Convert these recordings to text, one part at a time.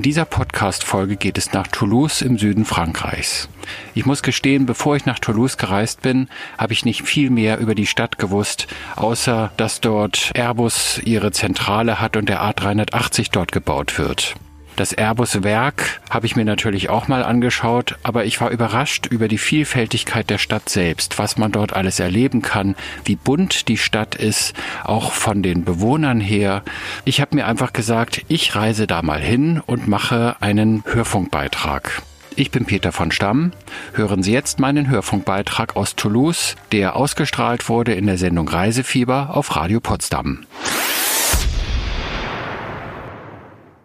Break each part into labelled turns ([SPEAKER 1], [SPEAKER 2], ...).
[SPEAKER 1] In dieser Podcast-Folge geht es nach Toulouse im Süden Frankreichs. Ich muss gestehen, bevor ich nach Toulouse gereist bin, habe ich nicht viel mehr über die Stadt gewusst, außer dass dort Airbus ihre Zentrale hat und der A380 dort gebaut wird. Das Airbus-Werk habe ich mir natürlich auch mal angeschaut, aber ich war überrascht über die Vielfältigkeit der Stadt selbst, was man dort alles erleben kann, wie bunt die Stadt ist, auch von den Bewohnern her. Ich habe mir einfach gesagt, ich reise da mal hin und mache einen Hörfunkbeitrag. Ich bin Peter von Stamm. Hören Sie jetzt meinen Hörfunkbeitrag aus Toulouse, der ausgestrahlt wurde in der Sendung Reisefieber auf Radio Potsdam.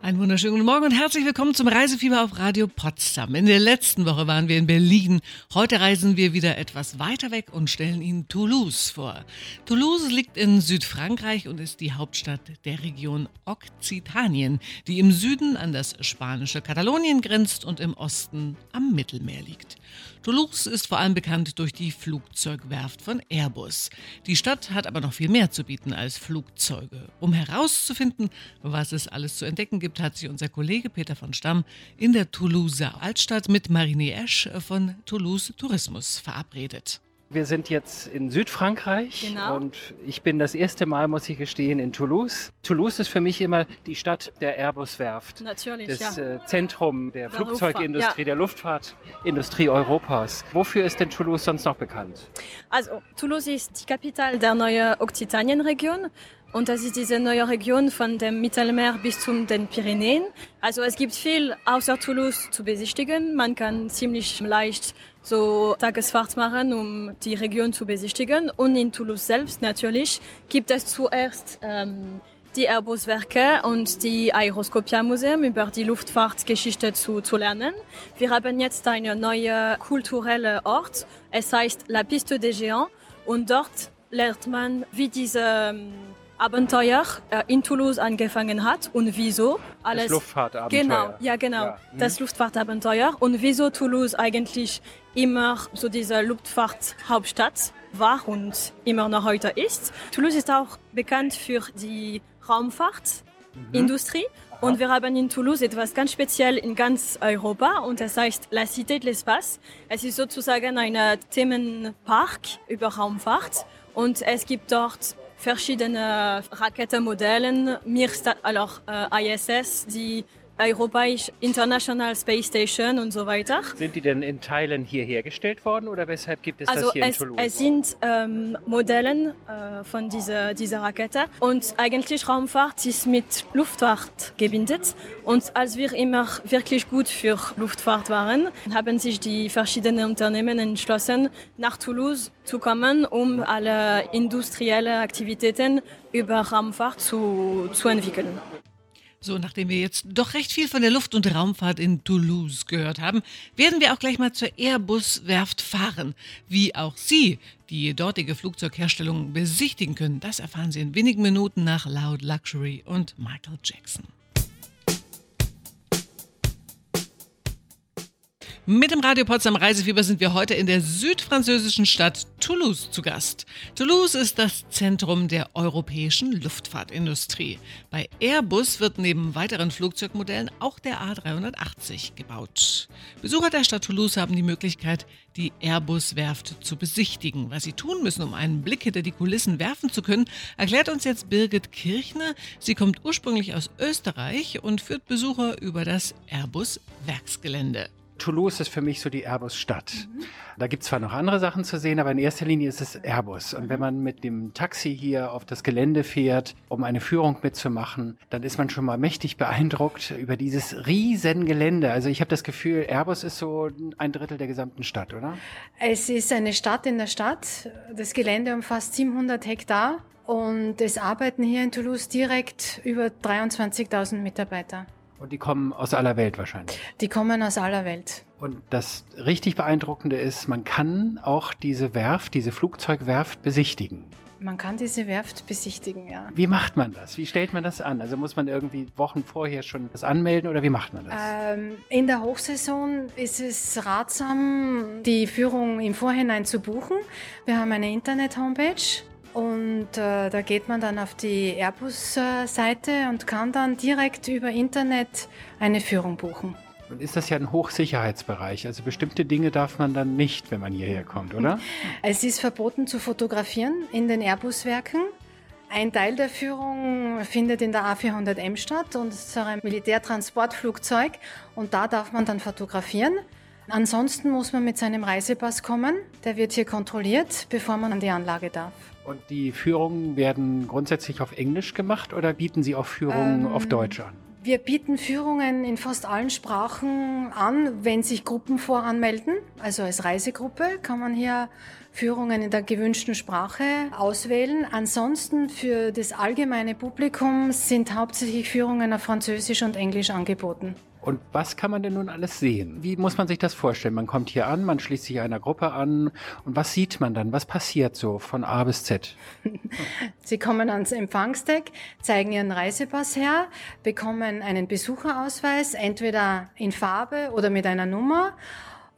[SPEAKER 2] Einen wunderschönen guten Morgen und herzlich willkommen zum Reisefieber auf Radio Potsdam. In der letzten Woche waren wir in Berlin. Heute reisen wir wieder etwas weiter weg und stellen Ihnen Toulouse vor. Toulouse liegt in Südfrankreich und ist die Hauptstadt der Region Okzitanien, die im Süden an das spanische Katalonien grenzt und im Osten am Mittelmeer liegt. Toulouse ist vor allem bekannt durch die Flugzeugwerft von Airbus. Die Stadt hat aber noch viel mehr zu bieten als Flugzeuge. Um herauszufinden, was es alles zu entdecken gibt, hat sich unser Kollege Peter von Stamm in der Toulouser Altstadt mit Marine Esch von Toulouse Tourismus verabredet.
[SPEAKER 1] Wir sind jetzt in Südfrankreich
[SPEAKER 3] Genau.
[SPEAKER 1] und ich bin das erste Mal, muss ich gestehen, in Toulouse. Toulouse ist für mich immer die Stadt der Airbus-Werft.
[SPEAKER 3] Natürlich,
[SPEAKER 1] Das
[SPEAKER 3] ja.
[SPEAKER 1] äh, Zentrum der
[SPEAKER 3] Der
[SPEAKER 1] Flugzeugindustrie,
[SPEAKER 3] ja.
[SPEAKER 1] der Luftfahrtindustrie Europas. Wofür ist denn Toulouse sonst noch bekannt?
[SPEAKER 3] Also, Toulouse ist die Kapital der neuen Okzitanien-Region. Und das ist diese neue Region von dem Mittelmeer bis zu den Pyrenäen. Also es gibt viel außer Toulouse zu besichtigen. Man kann ziemlich leicht so Tagesfahrt machen, um die Region zu besichtigen. Und in Toulouse selbst natürlich gibt es zuerst ähm, die Airbus-Werke und die Aeroskopia-Museum über die Luftfahrtgeschichte zu, zu lernen. Wir haben jetzt einen neuen kulturellen Ort. Es heißt La Piste des Géants und dort lernt man, wie diese ähm, Abenteuer äh, in Toulouse angefangen hat und wieso alles.
[SPEAKER 1] Das Luftfahrtabenteuer.
[SPEAKER 3] Genau, ja genau,
[SPEAKER 1] Ja, mhm.
[SPEAKER 3] das Luftfahrtabenteuer und wieso Toulouse eigentlich immer so diese Luftfahrthauptstadt war und immer noch heute ist. Toulouse ist auch bekannt für die Raumfahrtindustrie. Und wir haben in Toulouse etwas ganz speziell in ganz Europa und das heißt La Cité de l'Espace. Es ist sozusagen ein Themenpark über Raumfahrt und es gibt dort verschiedene Raketenmodelle, alors äh, ISS, die Europäische International Space Station und so weiter.
[SPEAKER 1] Sind die denn in Teilen hier hergestellt worden oder weshalb gibt es
[SPEAKER 3] Also
[SPEAKER 1] das hier
[SPEAKER 3] es,
[SPEAKER 1] in Toulouse?
[SPEAKER 3] es sind ähm, Modellen äh, von dieser, dieser Rakete und eigentlich Raumfahrt ist mit Luftfahrt gebindet und als wir immer wirklich gut für Luftfahrt waren, haben sich die verschiedenen Unternehmen entschlossen, nach Toulouse zu kommen, um alle industrielle Aktivitäten über Raumfahrt zu, zu entwickeln.
[SPEAKER 2] So, nachdem wir jetzt doch recht viel von der Luft- und Raumfahrt in Toulouse gehört haben, werden wir auch gleich mal zur Airbus-Werft fahren. Wie auch Sie die dortige Flugzeugherstellung besichtigen können, das erfahren Sie in wenigen Minuten nach Loud Luxury und Michael Jackson. Mit dem Radio Potsdam Reisefieber sind wir heute in der südfranzösischen Stadt Toulouse zu Gast. Toulouse ist das Zentrum der europäischen Luftfahrtindustrie. Bei Airbus wird neben weiteren Flugzeugmodellen auch der A380 gebaut. Besucher der Stadt Toulouse haben die Möglichkeit, die Airbus-Werft zu besichtigen. Was sie tun müssen, um einen Blick hinter die Kulissen werfen zu können, erklärt uns jetzt Birgit Kirchner. Sie kommt ursprünglich aus Österreich und führt Besucher über das Airbus-Werksgelände.
[SPEAKER 1] Toulouse ist für mich so die Airbus-Stadt.
[SPEAKER 3] Mhm.
[SPEAKER 1] Da gibt es zwar noch andere Sachen zu sehen, aber in erster Linie ist es Airbus. Und wenn man mit dem Taxi hier auf das Gelände fährt, um eine Führung mitzumachen, dann ist man schon mal mächtig beeindruckt über dieses riesen Gelände. Also ich habe das Gefühl, Airbus ist so ein Drittel der gesamten Stadt, oder?
[SPEAKER 4] Es ist eine Stadt in der Stadt. Das Gelände umfasst 700 Hektar und es arbeiten hier in Toulouse direkt über 23.000 Mitarbeiter.
[SPEAKER 1] Und die kommen aus aller Welt wahrscheinlich.
[SPEAKER 4] Die kommen aus aller Welt.
[SPEAKER 1] Und das richtig Beeindruckende ist, man kann auch diese Werft, diese Flugzeugwerft besichtigen.
[SPEAKER 4] Man kann diese Werft besichtigen, ja.
[SPEAKER 1] Wie macht man das? Wie stellt man das an? Also muss man irgendwie Wochen vorher schon das anmelden oder wie macht man das?
[SPEAKER 4] Ähm, in der Hochsaison ist es ratsam, die Führung im Vorhinein zu buchen. Wir haben eine Internet-Homepage Und äh, da geht man dann auf die Airbus-Seite und kann dann direkt über Internet eine Führung buchen.
[SPEAKER 1] Und ist das ja ein Hochsicherheitsbereich. Also bestimmte Dinge darf man dann nicht, wenn man hierher kommt, oder?
[SPEAKER 4] Es ist verboten zu fotografieren in den Airbus-Werken. Ein Teil der Führung findet in der A400M statt und es ist ein Militärtransportflugzeug und da darf man dann fotografieren. Ansonsten muss man mit seinem Reisepass kommen. Der wird hier kontrolliert, bevor man an die Anlage darf.
[SPEAKER 1] Und die Führungen werden grundsätzlich auf Englisch gemacht oder bieten Sie auch Führungen ähm, auf Deutsch an?
[SPEAKER 4] Wir bieten Führungen in fast allen Sprachen an, wenn sich Gruppen voranmelden. Also als Reisegruppe kann man hier Führungen in der gewünschten Sprache auswählen. Ansonsten für das allgemeine Publikum sind hauptsächlich Führungen auf Französisch und Englisch angeboten.
[SPEAKER 1] Und was kann man denn nun alles sehen? Wie muss man sich das vorstellen? Man kommt hier an, man schließt sich einer Gruppe an und was sieht man dann? Was passiert so von A bis Z?
[SPEAKER 4] Sie kommen ans Empfangsdeck, zeigen Ihren Reisepass her, bekommen einen Besucherausweis, entweder in Farbe oder mit einer Nummer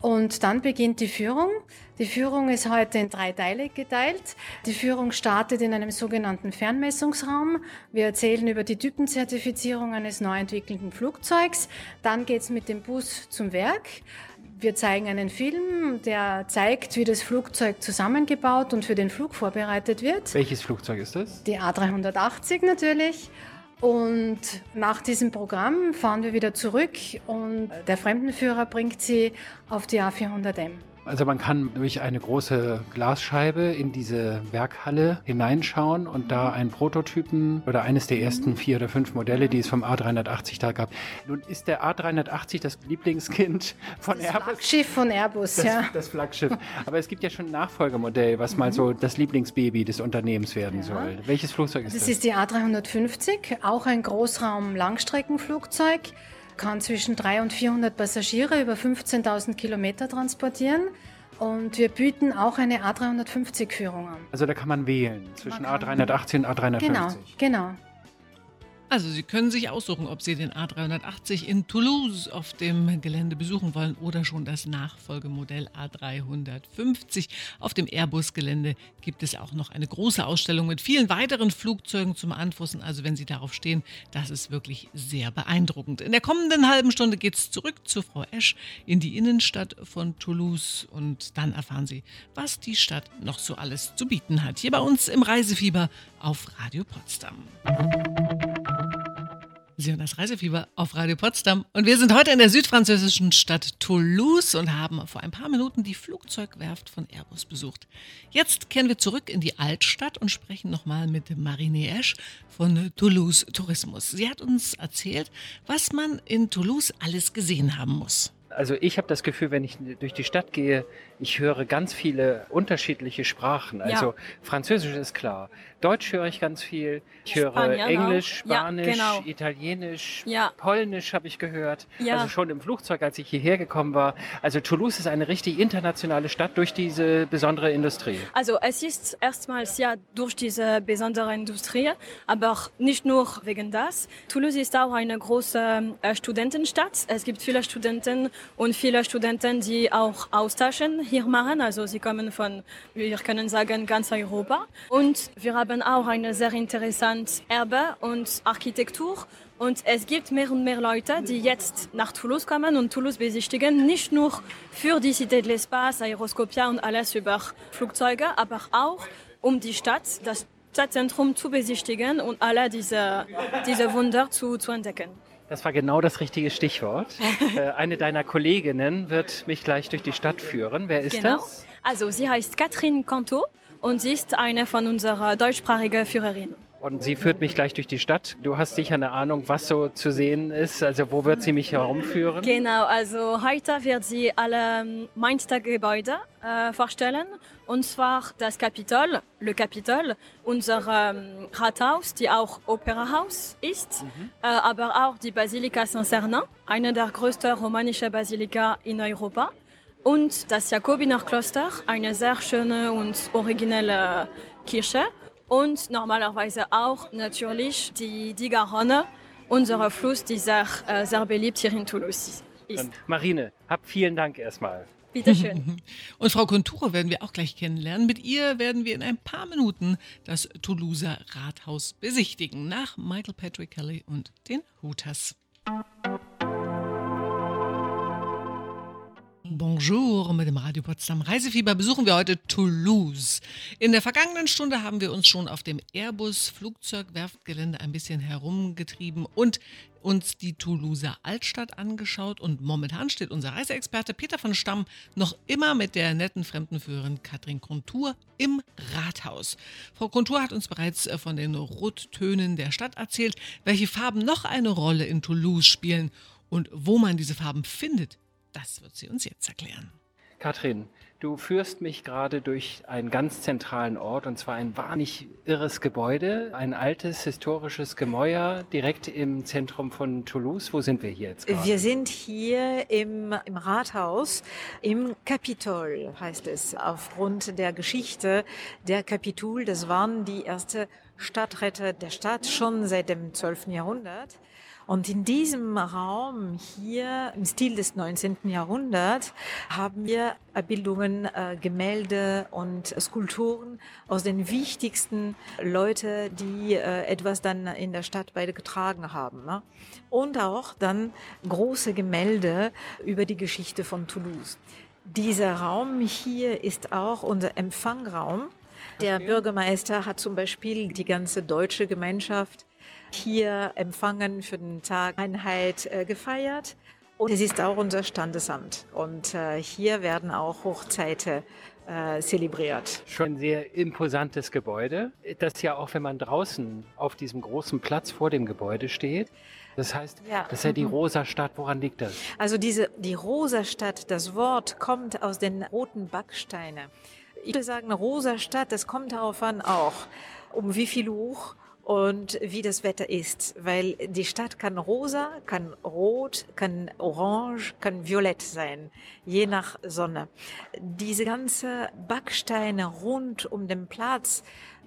[SPEAKER 4] und dann beginnt die Führung. Die Führung ist heute in drei Teile geteilt. Die Führung startet in einem sogenannten Fernmessungsraum. Wir erzählen über die Typenzertifizierung eines neu entwickelten Flugzeugs. Dann geht's mit dem Bus zum Werk. Wir zeigen einen Film, der zeigt, wie das Flugzeug zusammengebaut und für den Flug vorbereitet wird.
[SPEAKER 1] Welches Flugzeug ist das?
[SPEAKER 4] Die A380 natürlich. Und nach diesem Programm fahren wir wieder zurück und der Fremdenführer bringt sie auf die A400M.
[SPEAKER 1] Also man kann durch eine große Glasscheibe in diese Werkhalle hineinschauen und da einen Prototypen oder eines der ersten vier oder fünf Modelle, die es vom A380 da gab. Nun ist der A380 das Lieblingskind von
[SPEAKER 4] das
[SPEAKER 1] Airbus.
[SPEAKER 4] Flaggschiff von Airbus,
[SPEAKER 1] das,
[SPEAKER 4] ja.
[SPEAKER 1] Das Flaggschiff. Aber es gibt ja schon ein Nachfolgemodell, was mal so das Lieblingsbaby des Unternehmens werden ja. soll. Welches Flugzeug ist das?
[SPEAKER 4] Das ist die A350, auch ein Großraum-Langstreckenflugzeug kann zwischen 300 und 400 Passagiere über 15.000 Kilometer transportieren. Und wir bieten auch eine A350-Führung an.
[SPEAKER 1] Also da kann man wählen zwischen man A380 und A350.
[SPEAKER 4] Genau, genau.
[SPEAKER 2] Also Sie können sich aussuchen, ob Sie den A380 in Toulouse auf dem Gelände besuchen wollen oder schon das Nachfolgemodell A350. Auf dem Airbus-Gelände gibt es auch noch eine große Ausstellung mit vielen weiteren Flugzeugen zum Anfussen. Also wenn Sie darauf stehen, das ist wirklich sehr beeindruckend. In der kommenden halben Stunde geht es zurück zu Frau Esch in die Innenstadt von Toulouse und dann erfahren Sie, was die Stadt noch so alles zu bieten hat. Hier bei uns im Reisefieber auf Radio Potsdam. Sie hören das Reisefieber auf Radio Potsdam und wir sind heute in der südfranzösischen Stadt Toulouse und haben vor ein paar Minuten die Flugzeugwerft von Airbus besucht. Jetzt kehren wir zurück in die Altstadt und sprechen nochmal mit Marine Esch von Toulouse Tourismus. Sie hat uns erzählt, was man in Toulouse alles gesehen haben muss.
[SPEAKER 1] Also ich habe das Gefühl, wenn ich durch die Stadt gehe, ich höre ganz viele unterschiedliche Sprachen. Also ja. Französisch ist klar, Deutsch höre ich ganz viel, ich höre Spanier Englisch, auch. Spanisch, ja, genau. Italienisch, ja. Polnisch habe ich gehört. Also schon im Flugzeug, als ich hierher gekommen war. Also Toulouse ist eine richtig internationale Stadt durch diese besondere Industrie.
[SPEAKER 3] Also es ist erstmals ja durch diese besondere Industrie, aber nicht nur wegen das. Toulouse ist auch eine große äh, Studentenstadt. Es gibt viele Studenten und viele Studenten, die auch austauschen hier machen. Also sie kommen von, wir können sagen, ganz Europa. Und wir haben auch eine sehr interessante Erbe und Architektur. Und es gibt mehr und mehr Leute, die jetzt nach Toulouse kommen und Toulouse besichtigen, nicht nur für die Cité de l'Espace, Aeroscopia und alles über Flugzeuge, aber auch um die Stadt, das Stadtzentrum zu besichtigen und alle diese, diese Wunder zu, zu entdecken.
[SPEAKER 1] Das war genau das richtige Stichwort. Äh, eine deiner Kolleginnen wird mich gleich durch die Stadt führen. Wer ist genau. das?
[SPEAKER 3] Also sie heißt Catherine Canto und sie ist eine von unserer deutschsprachigen Führerinnen.
[SPEAKER 1] Und sie führt mich gleich durch die Stadt. Du hast sicher eine Ahnung, was so zu sehen ist. Also wo wird sie mich herumführen?
[SPEAKER 3] Genau, also heute wird sie alle ähm, Mainzer Gebäude äh, vorstellen. Und zwar das Kapitol, Le Capitol, unser ähm, Rathaus, die auch Operahaus ist, mhm. äh, aber auch die Basilika Saint-Cernin, eine der größten romanischen Basilika in Europa. Und das Jakobinerkloster, eine sehr schöne und originelle Kirche und normalerweise auch natürlich die, die Garonne, unser Fluss, der sehr, äh, sehr beliebt hier in Toulouse ist.
[SPEAKER 1] Marine, hab vielen Dank erstmal.
[SPEAKER 3] Bitte schön.
[SPEAKER 2] Und Frau Konture werden wir auch gleich kennenlernen. Mit ihr werden wir in ein paar Minuten das Toulouser Rathaus besichtigen. Nach Michael Patrick Kelly und den Hooters. Bonjour, mit dem Radio Potsdam Reisefieber besuchen wir heute Toulouse. In der vergangenen Stunde haben wir uns schon auf dem Airbus Flugzeugwerftgelände ein bisschen herumgetrieben und uns die Toulouser Altstadt angeschaut und momentan steht unser Reiseexperte Peter von Stamm noch immer mit der netten Fremdenführerin Katrin Kontur im Rathaus. Frau Kontur hat uns bereits äh, von den Rottönen der Stadt erzählt, welche Farben noch eine Rolle in Toulouse spielen und wo man diese Farben findet. Das wird sie uns jetzt erklären.
[SPEAKER 1] Katrin, du führst mich gerade durch einen ganz zentralen Ort und zwar ein wahnsinnig irres Gebäude, ein altes historisches Gemäuer direkt im Zentrum von Toulouse. Wo sind wir hier jetzt? Gerade?
[SPEAKER 5] Wir sind hier im, im Rathaus, im Kapitol heißt es, aufgrund der Geschichte der Kapitol. Das waren die erste Stadträte der Stadt schon seit dem 12. Jahrhundert. Und in diesem Raum hier im Stil des 19. Jahrhunderts haben wir Abbildungen, äh, Gemälde und Skulpturen aus den wichtigsten Leute, die äh, etwas dann in der Stadt beide getragen haben. Ne? Und auch dann große Gemälde über die Geschichte von Toulouse. Dieser Raum hier ist auch unser Empfangraum. Der Bürgermeister hat zum Beispiel die ganze deutsche Gemeinschaft hier empfangen für den Tag Einheit äh, gefeiert. Und es ist auch unser Standesamt. Und äh, hier werden auch Hochzeiten äh, zelebriert.
[SPEAKER 1] Schon ein sehr imposantes Gebäude. Das ja auch, wenn man draußen auf diesem großen Platz vor dem Gebäude steht, das heißt, ja. das ist ja die mhm. Rosa Stadt. Woran liegt das?
[SPEAKER 5] Also diese, die Rosa Stadt, das Wort kommt aus den roten Backsteinen. Ich würde sagen, Rosa Stadt, das kommt darauf an auch, um wie viel hoch und wie das Wetter ist, weil die Stadt kann rosa, kann rot, kann orange, kann violett sein, je nach Sonne. Diese ganze Backsteine rund um den Platz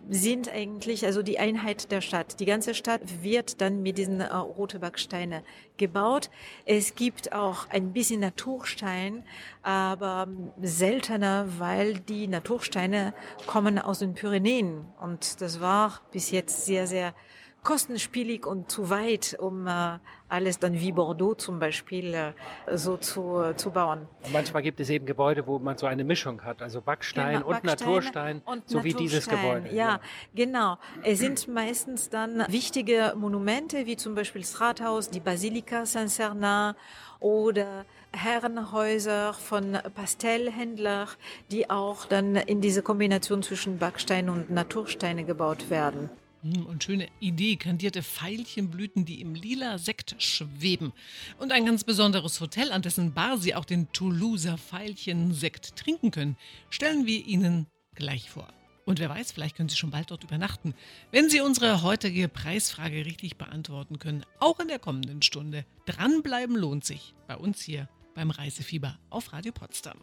[SPEAKER 5] sind eigentlich also die Einheit der Stadt. Die ganze Stadt wird dann mit diesen äh, rote Backsteine gebaut. Es gibt auch ein bisschen Naturstein, aber seltener, weil die Natursteine kommen aus den Pyrenäen und das war bis jetzt sehr sehr kostenspielig und zu weit, um äh, alles dann wie Bordeaux zum Beispiel äh, so zu, zu bauen.
[SPEAKER 1] Und manchmal gibt es eben Gebäude, wo man so eine Mischung hat, also Backstein genau, und Naturstein, und so Naturstein, wie dieses Gebäude.
[SPEAKER 5] Ja, ja, genau. Es sind meistens dann wichtige Monumente, wie zum Beispiel das Rathaus, die Basilika Saint-Cernin oder Herrenhäuser von Pastellhändlern, die auch dann in diese Kombination zwischen Backstein und Natursteine gebaut werden.
[SPEAKER 2] Hm, und schöne Idee, kandierte Veilchenblüten, die im lila Sekt schweben. Und ein ganz besonderes Hotel, an dessen Bar Sie auch den Toulouser Veilchensekt trinken können, stellen wir Ihnen gleich vor. Und wer weiß, vielleicht können Sie schon bald dort übernachten, wenn Sie unsere heutige Preisfrage richtig beantworten können, auch in der kommenden Stunde. Dranbleiben lohnt sich bei uns hier beim Reisefieber auf Radio Potsdam.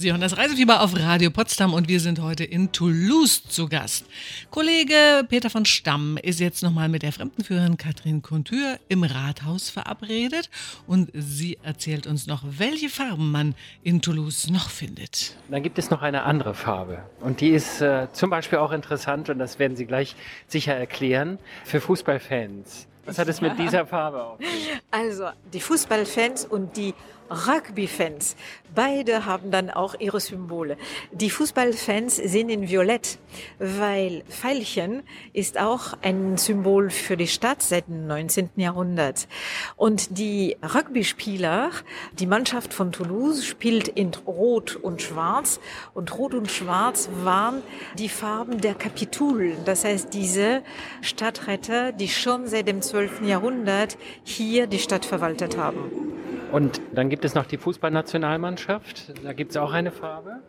[SPEAKER 2] Sie hören das Reisefieber auf Radio Potsdam und wir sind heute in Toulouse zu Gast. Kollege Peter von Stamm ist jetzt nochmal mit der Fremdenführerin Katrin Contür im Rathaus verabredet und sie erzählt uns noch, welche Farben man in Toulouse noch findet.
[SPEAKER 1] Dann gibt es noch eine andere Farbe und die ist äh, zum Beispiel auch interessant und das werden Sie gleich sicher erklären für Fußballfans. Was hat es mit dieser Farbe auf sich?
[SPEAKER 5] Also die Fußballfans und die Rugby-Fans, beide haben dann auch ihre Symbole. Die Fußballfans sind in Violett, weil Veilchen ist auch ein Symbol für die Stadt seit dem 19. Jahrhundert. Und die Rugby-Spieler, die Mannschaft von Toulouse spielt in Rot und Schwarz. Und Rot und Schwarz waren die Farben der Kapitulen. Das heißt, diese Stadträte, die schon seit dem 12. Jahrhundert hier die Stadt verwaltet haben.
[SPEAKER 1] Und dann gibt es noch die Fußballnationalmannschaft. Da gibt es auch eine Farbe.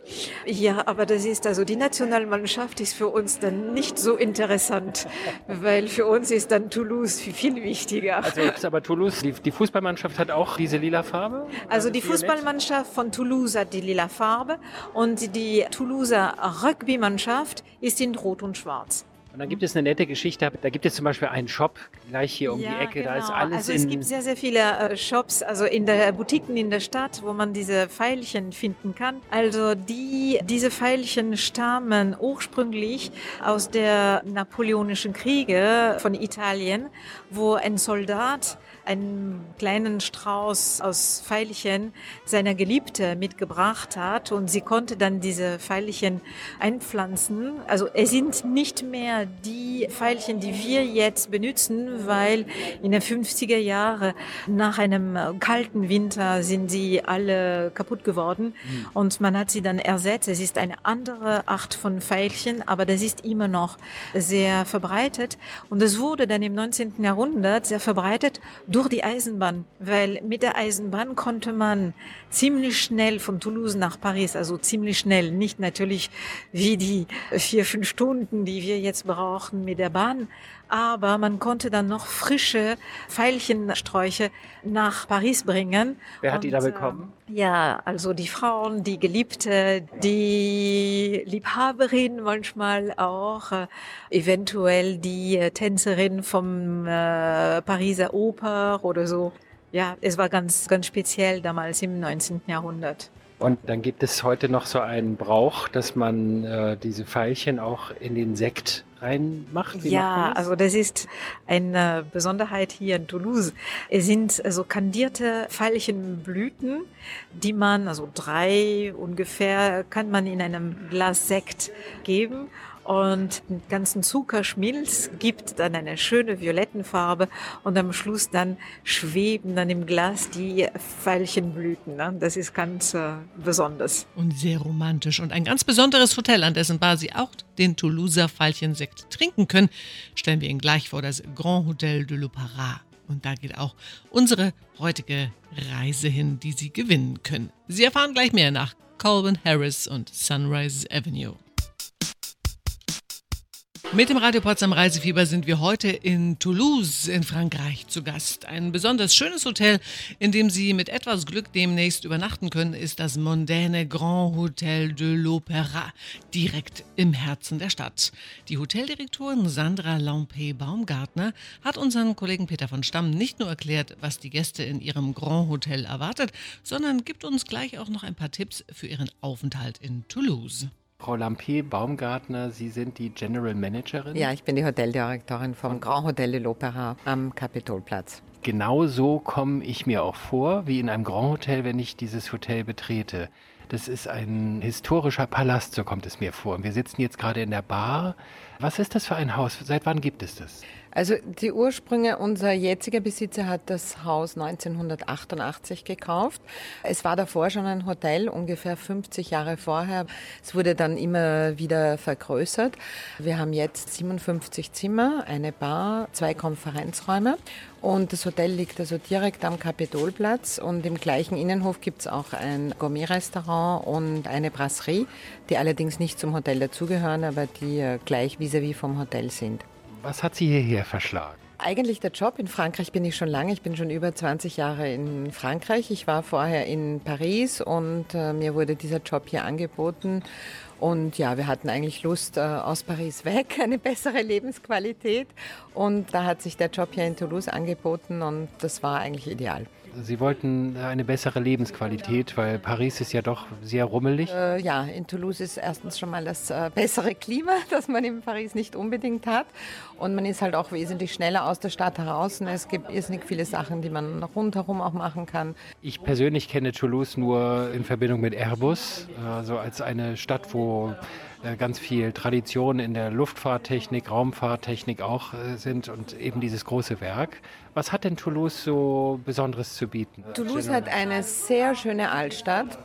[SPEAKER 5] Ja, aber das ist also die Nationalmannschaft ist für uns dann nicht so interessant, weil für uns ist dann Toulouse viel wichtiger.
[SPEAKER 1] Also ist aber Toulouse, die, die Fußballmannschaft hat auch diese lila Farbe?
[SPEAKER 5] Also die Fußballmannschaft von Toulouse hat die lila Farbe und die Toulouser Rugbymannschaft ist in Rot und Schwarz.
[SPEAKER 1] Und dann gibt es eine nette Geschichte. Da gibt es zum Beispiel einen Shop gleich hier um
[SPEAKER 5] ja,
[SPEAKER 1] die Ecke.
[SPEAKER 5] Genau.
[SPEAKER 1] Da ist alles
[SPEAKER 5] also es gibt sehr, sehr viele äh, Shops, also in der Boutiquen in der Stadt, wo man diese Pfeilchen finden kann. Also die, diese Pfeilchen stammen ursprünglich aus der napoleonischen Kriege von Italien, wo ein Soldat einen kleinen Strauß aus Pfeilchen seiner Geliebte mitgebracht hat und sie konnte dann diese Pfeilchen einpflanzen. Also es sind nicht mehr die Pfeilchen, die wir jetzt benutzen, weil in den 50er Jahren nach einem kalten Winter sind sie alle kaputt geworden und man hat sie dann ersetzt. Es ist eine andere Art von Pfeilchen, aber das ist immer noch sehr verbreitet und es wurde dann im 19. Jahrhundert sehr verbreitet durch die Eisenbahn, weil mit der Eisenbahn konnte man ziemlich schnell von Toulouse nach Paris, also ziemlich schnell, nicht natürlich wie die vier, fünf Stunden, die wir jetzt brauchen mit der Bahn, aber man konnte dann noch frische Veilchensträuche nach Paris bringen.
[SPEAKER 1] Wer hat
[SPEAKER 5] Und,
[SPEAKER 1] die da
[SPEAKER 5] äh,
[SPEAKER 1] bekommen?
[SPEAKER 5] Ja, also die Frauen, die Geliebte, die Liebhaberin manchmal auch, äh, eventuell die äh, Tänzerin vom äh, Pariser Oper oder so. Ja, es war ganz, ganz speziell damals im 19. Jahrhundert.
[SPEAKER 1] Und dann gibt es heute noch so einen Brauch, dass man äh, diese Pfeilchen auch in den Sekt reinmacht. Wie
[SPEAKER 5] ja, also das ist eine Besonderheit hier in Toulouse. Es sind so kandierte Veilchenblüten, die man, also drei ungefähr, kann man in einem Glas Sekt geben. Und den ganzen Zuckerschmilz gibt dann eine schöne violettenfarbe und am Schluss dann schweben dann im Glas die Veilchenblüten. Ne? Das ist ganz äh, besonders.
[SPEAKER 2] Und sehr romantisch. Und ein ganz besonderes Hotel, an dessen Bar Sie auch den Toulouser Veilchensekt trinken können, stellen wir Ihnen gleich vor, das Grand Hotel de l'Opéra. Und da geht auch unsere heutige Reise hin, die Sie gewinnen können. Sie erfahren gleich mehr nach Colvin Harris und Sunrise Avenue. Mit dem Radio Potsdam Reisefieber sind wir heute in Toulouse in Frankreich zu Gast. Ein besonders schönes Hotel, in dem Sie mit etwas Glück demnächst übernachten können, ist das mondäne Grand Hotel de l'Opéra, direkt im Herzen der Stadt. Die Hoteldirektorin Sandra Lampé-Baumgartner hat unseren Kollegen Peter von Stamm nicht nur erklärt, was die Gäste in ihrem Grand Hotel erwartet, sondern gibt uns gleich auch noch ein paar Tipps für ihren Aufenthalt in Toulouse.
[SPEAKER 1] Frau Lampé Baumgartner, Sie sind die General Managerin.
[SPEAKER 6] Ja, ich bin die Hoteldirektorin vom Grand Hotel de l'Opéra am Kapitolplatz.
[SPEAKER 1] Genau so komme ich mir auch vor, wie in einem Grand Hotel, wenn ich dieses Hotel betrete. Das ist ein historischer Palast, so kommt es mir vor. Und wir sitzen jetzt gerade in der Bar. Was ist das für ein Haus? Seit wann gibt es das?
[SPEAKER 6] Also die Ursprünge, unser jetziger Besitzer hat das Haus 1988 gekauft. Es war davor schon ein Hotel, ungefähr 50 Jahre vorher. Es wurde dann immer wieder vergrößert. Wir haben jetzt 57 Zimmer, eine Bar, zwei Konferenzräume und das Hotel liegt also direkt am Kapitolplatz und im gleichen Innenhof gibt es auch ein Gourmet-Restaurant und eine Brasserie, die allerdings nicht zum Hotel dazugehören, aber die äh, gleich vis-à-vis vom Hotel sind.
[SPEAKER 1] Was hat Sie hierher verschlagen?
[SPEAKER 6] Eigentlich der Job. In Frankreich bin ich schon lange. Ich bin schon über 20 Jahre in Frankreich. Ich war vorher in Paris und äh, mir wurde dieser Job hier angeboten. Und ja, wir hatten eigentlich Lust äh, aus Paris weg, eine bessere Lebensqualität. Und da hat sich der Job hier in Toulouse angeboten und das war eigentlich ideal.
[SPEAKER 1] Sie wollten eine bessere Lebensqualität, weil Paris ist ja doch sehr rummelig.
[SPEAKER 6] Äh, ja, in Toulouse ist erstens schon mal das äh, bessere Klima, das man in Paris nicht unbedingt hat. Und man ist halt auch wesentlich schneller aus der Stadt heraus. Und es gibt irrsinnig viele Sachen, die man rundherum auch machen kann.
[SPEAKER 1] Ich persönlich kenne Toulouse nur in Verbindung mit Airbus, also als eine Stadt, wo äh, ganz viel Tradition in der Luftfahrttechnik, Raumfahrttechnik auch äh, sind und eben dieses große Werk. Was hat denn Toulouse so Besonderes zu bieten?
[SPEAKER 6] Toulouse hat eine sehr schöne Altstadt.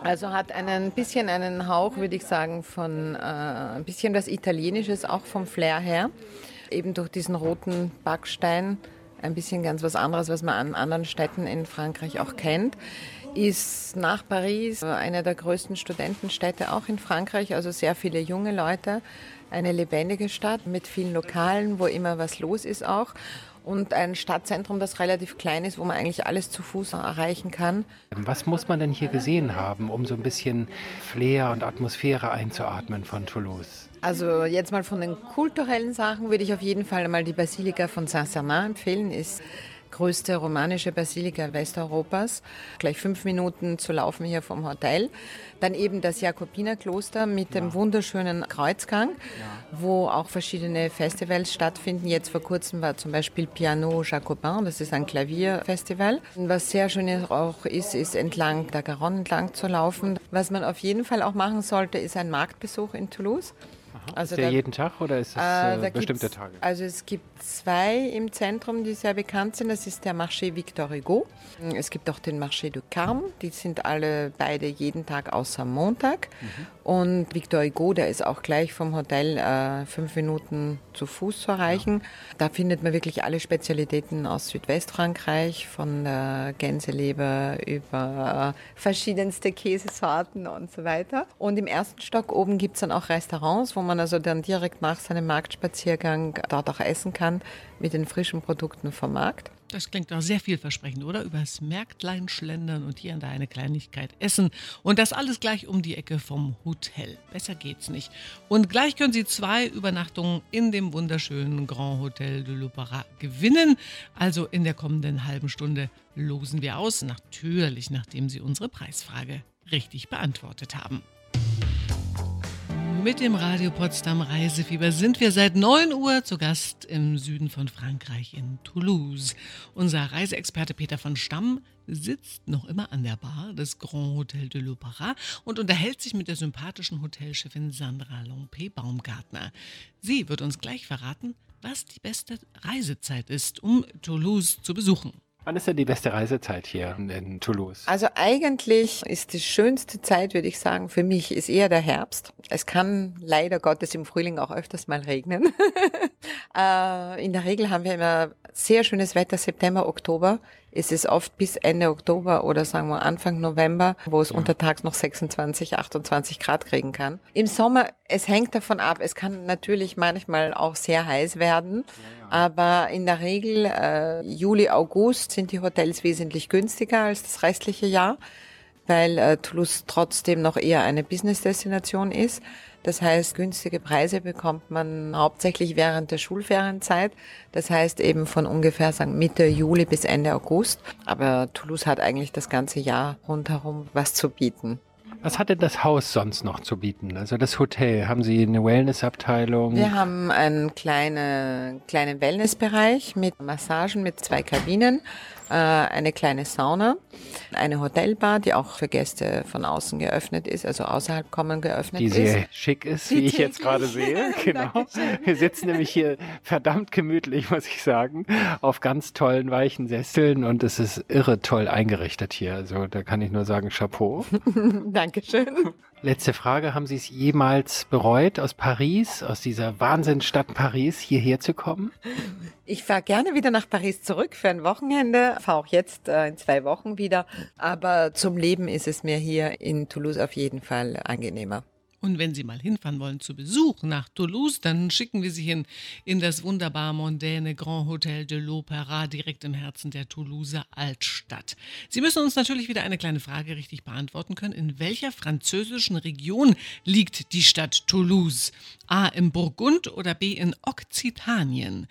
[SPEAKER 6] Also hat einen bisschen einen Hauch, würde ich sagen, von äh, ein bisschen was Italienisches, auch vom Flair her. Eben durch diesen roten Backstein, ein bisschen ganz was anderes, was man an anderen Städten in Frankreich auch kennt. Ist nach Paris eine der größten Studentenstädte auch in Frankreich, also sehr viele junge Leute. Eine lebendige Stadt mit vielen Lokalen, wo immer was los ist auch und ein Stadtzentrum, das relativ klein ist, wo man eigentlich alles zu Fuß erreichen kann.
[SPEAKER 1] Was muss man denn hier gesehen haben, um so ein bisschen Flair und Atmosphäre einzuatmen von Toulouse?
[SPEAKER 6] Also jetzt mal von den kulturellen Sachen würde ich auf jeden Fall mal die Basilika von Saint-Sernin empfehlen. Ist größte romanische Basilika Westeuropas. Gleich fünf Minuten zu laufen hier vom Hotel. Dann eben das Jakobinerkloster mit dem wunderschönen Kreuzgang, wo auch verschiedene Festivals stattfinden. Jetzt vor kurzem war zum Beispiel Piano Jacobin, das ist ein Klavierfestival. Was sehr schön auch ist, ist entlang der Garonne entlang zu laufen. Was man auf jeden Fall auch machen sollte, ist ein Marktbesuch in Toulouse.
[SPEAKER 1] Also ist der da, jeden Tag oder ist das äh, bestimmte Tage?
[SPEAKER 6] Also es gibt zwei im Zentrum, die sehr bekannt sind. Das ist der Marché Victor Hugo. Es gibt auch den Marché du Carme. Die sind alle beide jeden Tag außer Montag. Mhm. Und Victor Hugo, der ist auch gleich vom Hotel äh, fünf Minuten zu Fuß zu erreichen. Ja. Da findet man wirklich alle Spezialitäten aus Südwestfrankreich, von der Gänseleber über verschiedenste Käsesorten und so weiter. Und im ersten Stock oben gibt es dann auch Restaurants, wo man also dann direkt nach seinem Marktspaziergang dort auch essen kann mit den frischen Produkten vom Markt.
[SPEAKER 2] Das klingt doch sehr vielversprechend, oder? Übers Märktlein schlendern und hier und da eine Kleinigkeit essen. Und das alles gleich um die Ecke vom Hotel. Besser geht's nicht. Und gleich können Sie zwei Übernachtungen in dem wunderschönen Grand Hotel de l'Opéra gewinnen. Also in der kommenden halben Stunde losen wir aus. Natürlich, nachdem Sie unsere Preisfrage richtig beantwortet haben. Mit dem Radio Potsdam Reisefieber sind wir seit 9 Uhr zu Gast im Süden von Frankreich in Toulouse. Unser Reiseexperte Peter von Stamm sitzt noch immer an der Bar des Grand Hotel de l'Opéra und unterhält sich mit der sympathischen Hotelchefin Sandra Lompé Baumgartner. Sie wird uns gleich verraten, was die beste Reisezeit ist, um Toulouse zu besuchen.
[SPEAKER 1] Wann ist denn die beste Reisezeit hier in Toulouse?
[SPEAKER 6] Also eigentlich ist die schönste Zeit, würde ich sagen, für mich ist eher der Herbst. Es kann leider Gottes im Frühling auch öfters mal regnen. Äh, in der Regel haben wir immer sehr schönes Wetter, September, Oktober ist es oft bis Ende Oktober oder sagen wir Anfang November, wo es ja. untertags noch 26, 28 Grad kriegen kann. Im Sommer, es hängt davon ab, es kann natürlich manchmal auch sehr heiß werden, ja. Aber in der Regel äh, Juli, August sind die Hotels wesentlich günstiger als das restliche Jahr, weil äh, Toulouse trotzdem noch eher eine Business-Destination ist. Das heißt, günstige Preise bekommt man hauptsächlich während der Schulferienzeit. Das heißt eben von ungefähr sagen Mitte Juli bis Ende August. Aber Toulouse hat eigentlich das ganze Jahr rundherum was zu bieten.
[SPEAKER 1] Was hat denn das Haus sonst noch zu bieten? Also das Hotel, haben Sie eine Wellnessabteilung?
[SPEAKER 6] Wir haben einen kleinen, kleinen Wellnessbereich mit Massagen mit zwei Kabinen. Äh, eine kleine Sauna, eine Hotelbar, die auch für Gäste von außen geöffnet ist, also außerhalb kommen geöffnet
[SPEAKER 1] ist. Die sehr schick ist, wie ich jetzt gerade sehe. Genau. Wir sitzen nämlich hier verdammt gemütlich, muss ich sagen, auf ganz tollen weichen Sesseln und es ist irre toll eingerichtet hier. Also da kann ich nur sagen, Chapeau.
[SPEAKER 6] Dankeschön.
[SPEAKER 1] Letzte Frage, haben Sie es jemals bereut, aus Paris, aus dieser Wahnsinnsstadt Paris, hierher zu kommen?
[SPEAKER 6] Ich fahre gerne wieder nach Paris zurück für ein Wochenende, fahre auch jetzt äh, in zwei Wochen wieder, aber zum Leben ist es mir hier in Toulouse auf jeden Fall angenehmer.
[SPEAKER 2] Und wenn Sie mal hinfahren wollen zu Besuch nach Toulouse, dann schicken wir Sie hin in das wunderbar mondäne Grand Hotel de l'Opéra direkt im Herzen der Toulouser Altstadt. Sie müssen uns natürlich wieder eine kleine Frage richtig beantworten können. In welcher französischen Region liegt die Stadt Toulouse? A im Burgund oder B in Okzitanien?